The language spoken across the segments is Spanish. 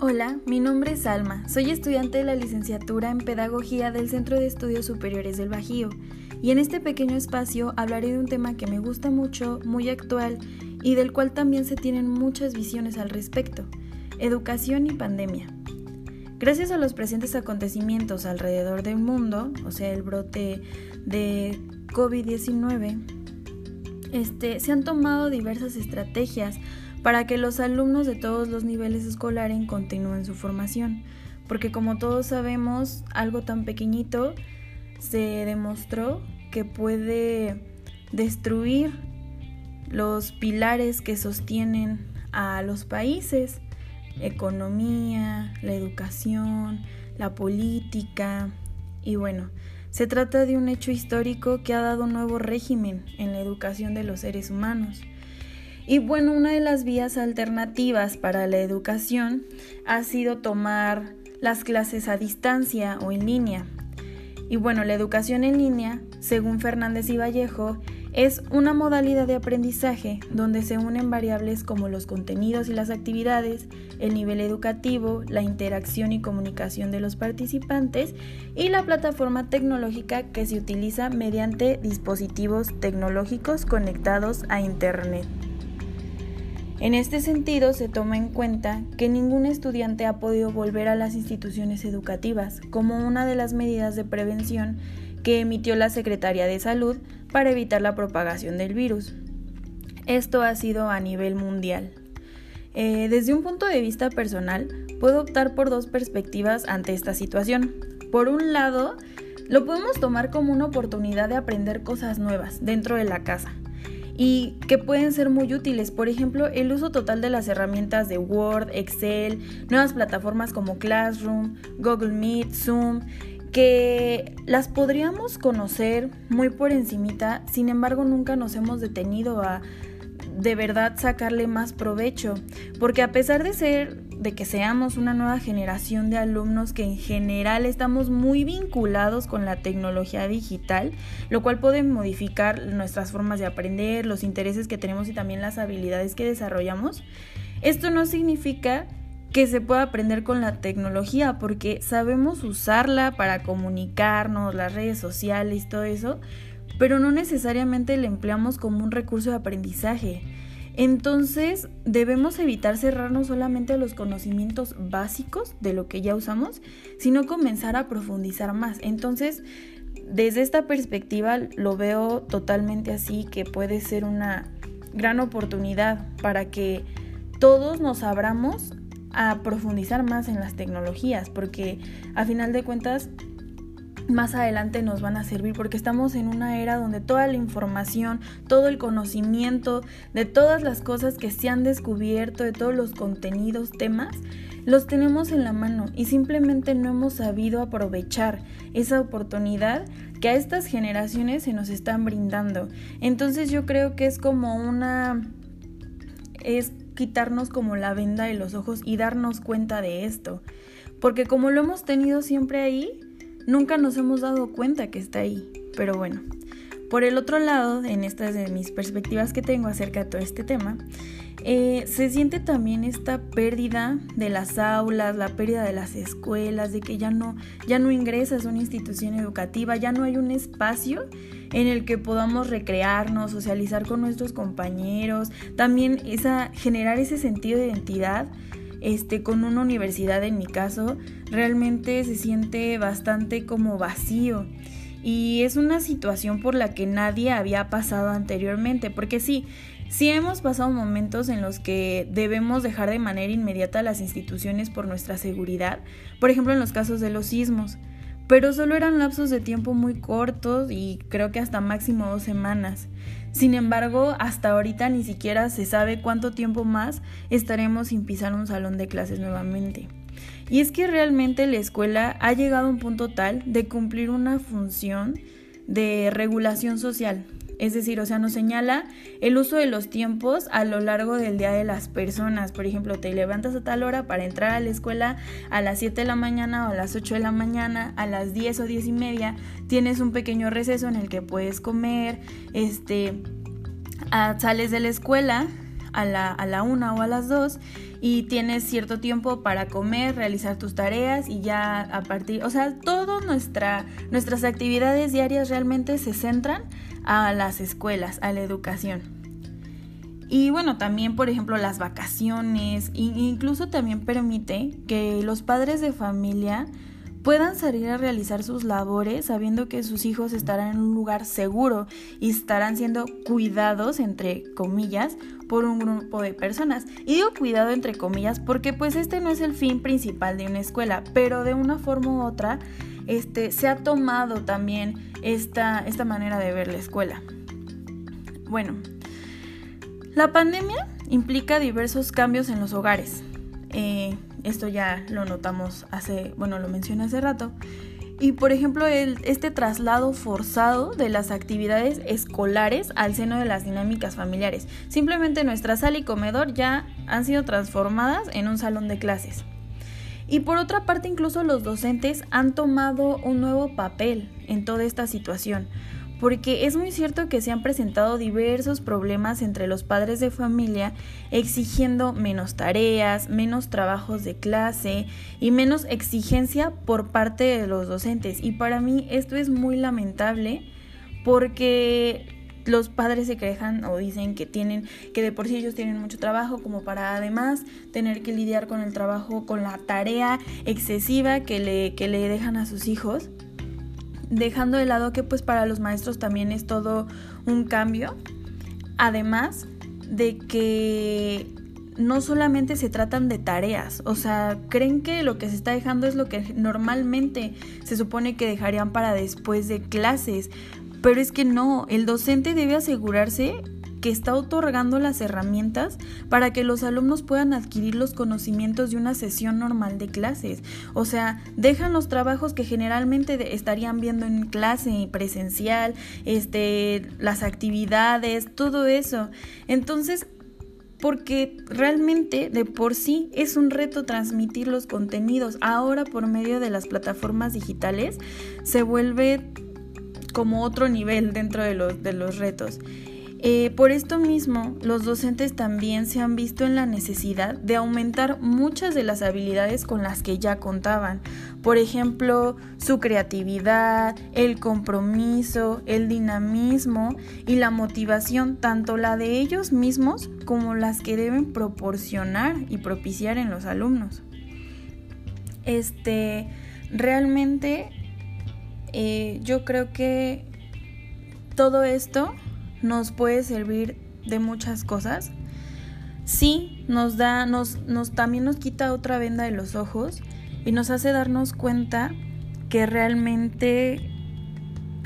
Hola, mi nombre es Alma, soy estudiante de la licenciatura en Pedagogía del Centro de Estudios Superiores del Bajío y en este pequeño espacio hablaré de un tema que me gusta mucho, muy actual y del cual también se tienen muchas visiones al respecto, educación y pandemia. Gracias a los presentes acontecimientos alrededor del mundo, o sea, el brote de COVID-19, este, se han tomado diversas estrategias para que los alumnos de todos los niveles escolares continúen su formación, porque como todos sabemos, algo tan pequeñito se demostró que puede destruir los pilares que sostienen a los países, economía, la educación, la política. Y bueno, se trata de un hecho histórico que ha dado un nuevo régimen en la educación de los seres humanos. Y bueno, una de las vías alternativas para la educación ha sido tomar las clases a distancia o en línea. Y bueno, la educación en línea, según Fernández y Vallejo, es una modalidad de aprendizaje donde se unen variables como los contenidos y las actividades, el nivel educativo, la interacción y comunicación de los participantes y la plataforma tecnológica que se utiliza mediante dispositivos tecnológicos conectados a Internet. En este sentido, se toma en cuenta que ningún estudiante ha podido volver a las instituciones educativas como una de las medidas de prevención que emitió la Secretaría de Salud para evitar la propagación del virus. Esto ha sido a nivel mundial. Eh, desde un punto de vista personal, puedo optar por dos perspectivas ante esta situación. Por un lado, lo podemos tomar como una oportunidad de aprender cosas nuevas dentro de la casa y que pueden ser muy útiles. Por ejemplo, el uso total de las herramientas de Word, Excel, nuevas plataformas como Classroom, Google Meet, Zoom, que las podríamos conocer muy por encimita, sin embargo nunca nos hemos detenido a de verdad sacarle más provecho, porque a pesar de ser de que seamos una nueva generación de alumnos que en general estamos muy vinculados con la tecnología digital, lo cual puede modificar nuestras formas de aprender, los intereses que tenemos y también las habilidades que desarrollamos, esto no significa que se pueda aprender con la tecnología porque sabemos usarla para comunicarnos, las redes sociales, todo eso, pero no necesariamente la empleamos como un recurso de aprendizaje. Entonces debemos evitar cerrarnos solamente a los conocimientos básicos de lo que ya usamos, sino comenzar a profundizar más. Entonces, desde esta perspectiva lo veo totalmente así, que puede ser una gran oportunidad para que todos nos abramos a profundizar más en las tecnologías, porque a final de cuentas más adelante nos van a servir porque estamos en una era donde toda la información, todo el conocimiento de todas las cosas que se han descubierto, de todos los contenidos, temas, los tenemos en la mano y simplemente no hemos sabido aprovechar esa oportunidad que a estas generaciones se nos están brindando. Entonces yo creo que es como una es quitarnos como la venda de los ojos y darnos cuenta de esto. Porque como lo hemos tenido siempre ahí, nunca nos hemos dado cuenta que está ahí. Pero bueno, por el otro lado, en estas de mis perspectivas que tengo acerca de todo este tema, eh, se siente también esta pérdida de las aulas, la pérdida de las escuelas, de que ya no, ya no ingresas a una institución educativa, ya no hay un espacio en el que podamos recrearnos, socializar con nuestros compañeros, también esa, generar ese sentido de identidad este, con una universidad en mi caso, realmente se siente bastante como vacío. Y es una situación por la que nadie había pasado anteriormente, porque sí, sí hemos pasado momentos en los que debemos dejar de manera inmediata las instituciones por nuestra seguridad, por ejemplo en los casos de los sismos, pero solo eran lapsos de tiempo muy cortos y creo que hasta máximo dos semanas. Sin embargo, hasta ahorita ni siquiera se sabe cuánto tiempo más estaremos sin pisar un salón de clases nuevamente. Y es que realmente la escuela ha llegado a un punto tal de cumplir una función de regulación social, es decir, o sea, nos señala el uso de los tiempos a lo largo del día de las personas. Por ejemplo, te levantas a tal hora para entrar a la escuela a las 7 de la mañana o a las 8 de la mañana, a las 10 o 10 y media tienes un pequeño receso en el que puedes comer, este, sales de la escuela a la, a la 1 o a las 2 y tienes cierto tiempo para comer, realizar tus tareas y ya a partir, o sea, todas nuestra, nuestras actividades diarias realmente se centran a las escuelas, a la educación. Y bueno, también por ejemplo las vacaciones, incluso también permite que los padres de familia puedan salir a realizar sus labores sabiendo que sus hijos estarán en un lugar seguro y estarán siendo cuidados, entre comillas, por un grupo de personas. Y digo cuidado entre comillas porque pues este no es el fin principal de una escuela, pero de una forma u otra este, se ha tomado también esta, esta manera de ver la escuela. Bueno, la pandemia implica diversos cambios en los hogares. Eh, esto ya lo notamos hace, bueno, lo mencioné hace rato. Y por ejemplo, el, este traslado forzado de las actividades escolares al seno de las dinámicas familiares. Simplemente nuestra sala y comedor ya han sido transformadas en un salón de clases. Y por otra parte, incluso los docentes han tomado un nuevo papel en toda esta situación porque es muy cierto que se han presentado diversos problemas entre los padres de familia exigiendo menos tareas, menos trabajos de clase y menos exigencia por parte de los docentes. Y para mí esto es muy lamentable porque los padres se quejan o dicen que tienen que de por sí ellos tienen mucho trabajo como para además tener que lidiar con el trabajo con la tarea excesiva que le que le dejan a sus hijos. Dejando de lado que pues para los maestros también es todo un cambio, además de que no solamente se tratan de tareas, o sea, creen que lo que se está dejando es lo que normalmente se supone que dejarían para después de clases, pero es que no, el docente debe asegurarse que está otorgando las herramientas para que los alumnos puedan adquirir los conocimientos de una sesión normal de clases. O sea, dejan los trabajos que generalmente estarían viendo en clase presencial, este, las actividades, todo eso. Entonces, porque realmente de por sí es un reto transmitir los contenidos. Ahora por medio de las plataformas digitales se vuelve como otro nivel dentro de los, de los retos. Eh, por esto mismo, los docentes también se han visto en la necesidad de aumentar muchas de las habilidades con las que ya contaban. Por ejemplo, su creatividad, el compromiso, el dinamismo y la motivación, tanto la de ellos mismos como las que deben proporcionar y propiciar en los alumnos. Este, realmente eh, yo creo que todo esto nos puede servir de muchas cosas. Sí, nos da, nos, nos también nos quita otra venda de los ojos y nos hace darnos cuenta que realmente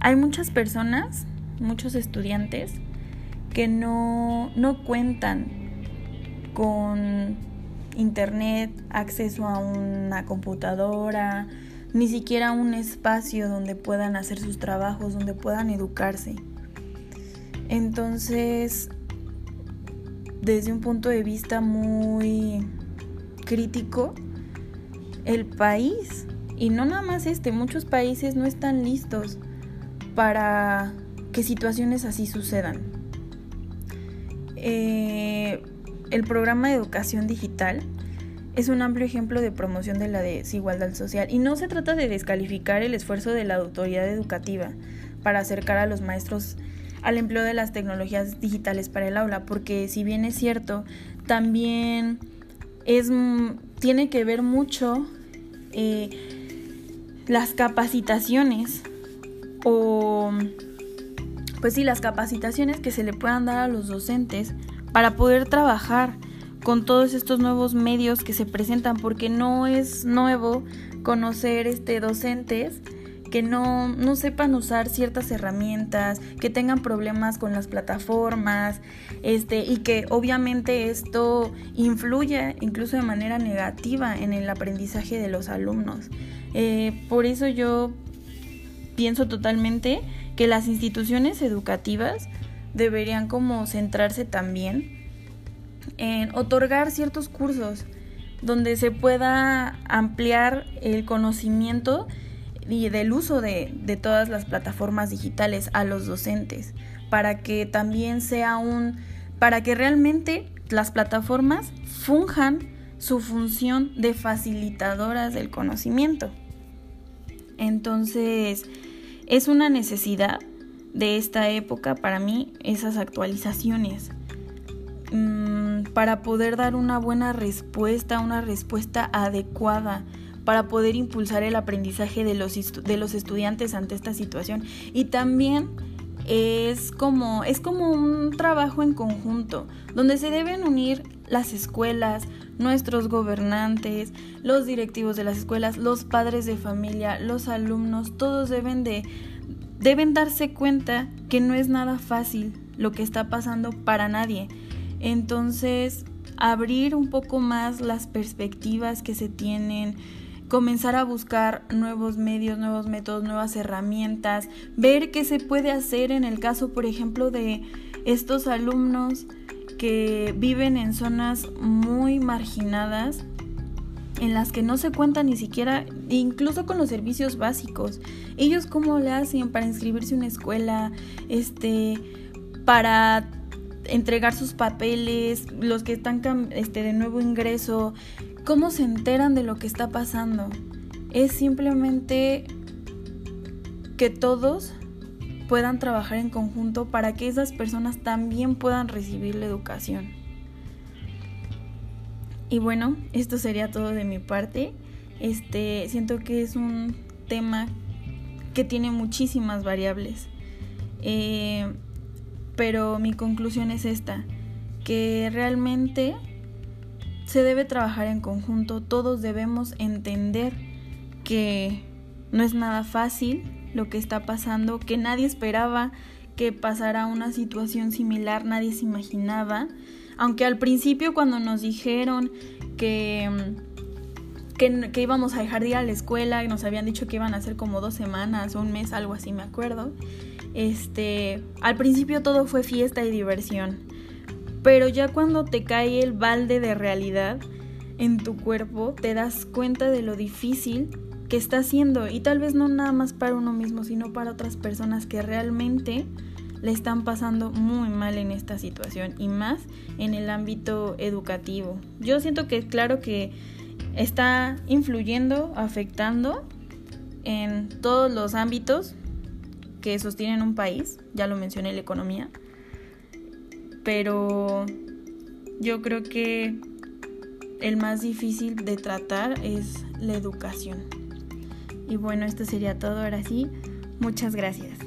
hay muchas personas, muchos estudiantes que no, no cuentan con internet, acceso a una computadora, ni siquiera un espacio donde puedan hacer sus trabajos, donde puedan educarse. Entonces, desde un punto de vista muy crítico, el país, y no nada más este, muchos países no están listos para que situaciones así sucedan. Eh, el programa de educación digital es un amplio ejemplo de promoción de la desigualdad social. Y no se trata de descalificar el esfuerzo de la autoridad educativa para acercar a los maestros al empleo de las tecnologías digitales para el aula, porque si bien es cierto, también es, tiene que ver mucho eh, las capacitaciones o pues sí, las capacitaciones que se le puedan dar a los docentes para poder trabajar con todos estos nuevos medios que se presentan, porque no es nuevo conocer este docentes que no, no sepan usar ciertas herramientas, que tengan problemas con las plataformas, este, y que obviamente esto influye incluso de manera negativa en el aprendizaje de los alumnos. Eh, por eso yo pienso totalmente que las instituciones educativas deberían como centrarse también en otorgar ciertos cursos donde se pueda ampliar el conocimiento y del uso de, de todas las plataformas digitales a los docentes para que también sea un para que realmente las plataformas funjan su función de facilitadoras del conocimiento. Entonces, es una necesidad de esta época para mí esas actualizaciones mm, para poder dar una buena respuesta, una respuesta adecuada para poder impulsar el aprendizaje de los, de los estudiantes ante esta situación y también es como, es como un trabajo en conjunto, donde se deben unir las escuelas, nuestros gobernantes, los directivos de las escuelas, los padres de familia, los alumnos, todos deben de deben darse cuenta que no es nada fácil lo que está pasando para nadie. Entonces, abrir un poco más las perspectivas que se tienen, comenzar a buscar nuevos medios, nuevos métodos, nuevas herramientas, ver qué se puede hacer en el caso, por ejemplo, de estos alumnos que viven en zonas muy marginadas, en las que no se cuenta ni siquiera, incluso con los servicios básicos. Ellos cómo le hacen para inscribirse en una escuela, este, para entregar sus papeles, los que están este, de nuevo ingreso, ¿Cómo se enteran de lo que está pasando? Es simplemente que todos puedan trabajar en conjunto para que esas personas también puedan recibir la educación. Y bueno, esto sería todo de mi parte. Este, siento que es un tema que tiene muchísimas variables. Eh, pero mi conclusión es esta, que realmente se debe trabajar en conjunto, todos debemos entender que no es nada fácil lo que está pasando, que nadie esperaba que pasara una situación similar, nadie se imaginaba, aunque al principio cuando nos dijeron que, que, íbamos a dejar de ir a la escuela y nos habían dicho que iban a ser como dos semanas o un mes, algo así me acuerdo, este, al principio todo fue fiesta y diversión pero ya cuando te cae el balde de realidad en tu cuerpo, te das cuenta de lo difícil que está haciendo y tal vez no nada más para uno mismo, sino para otras personas que realmente le están pasando muy mal en esta situación y más en el ámbito educativo. Yo siento que claro que está influyendo, afectando en todos los ámbitos que sostienen un país, ya lo mencioné, la economía, pero yo creo que el más difícil de tratar es la educación. Y bueno, esto sería todo ahora sí. Muchas gracias.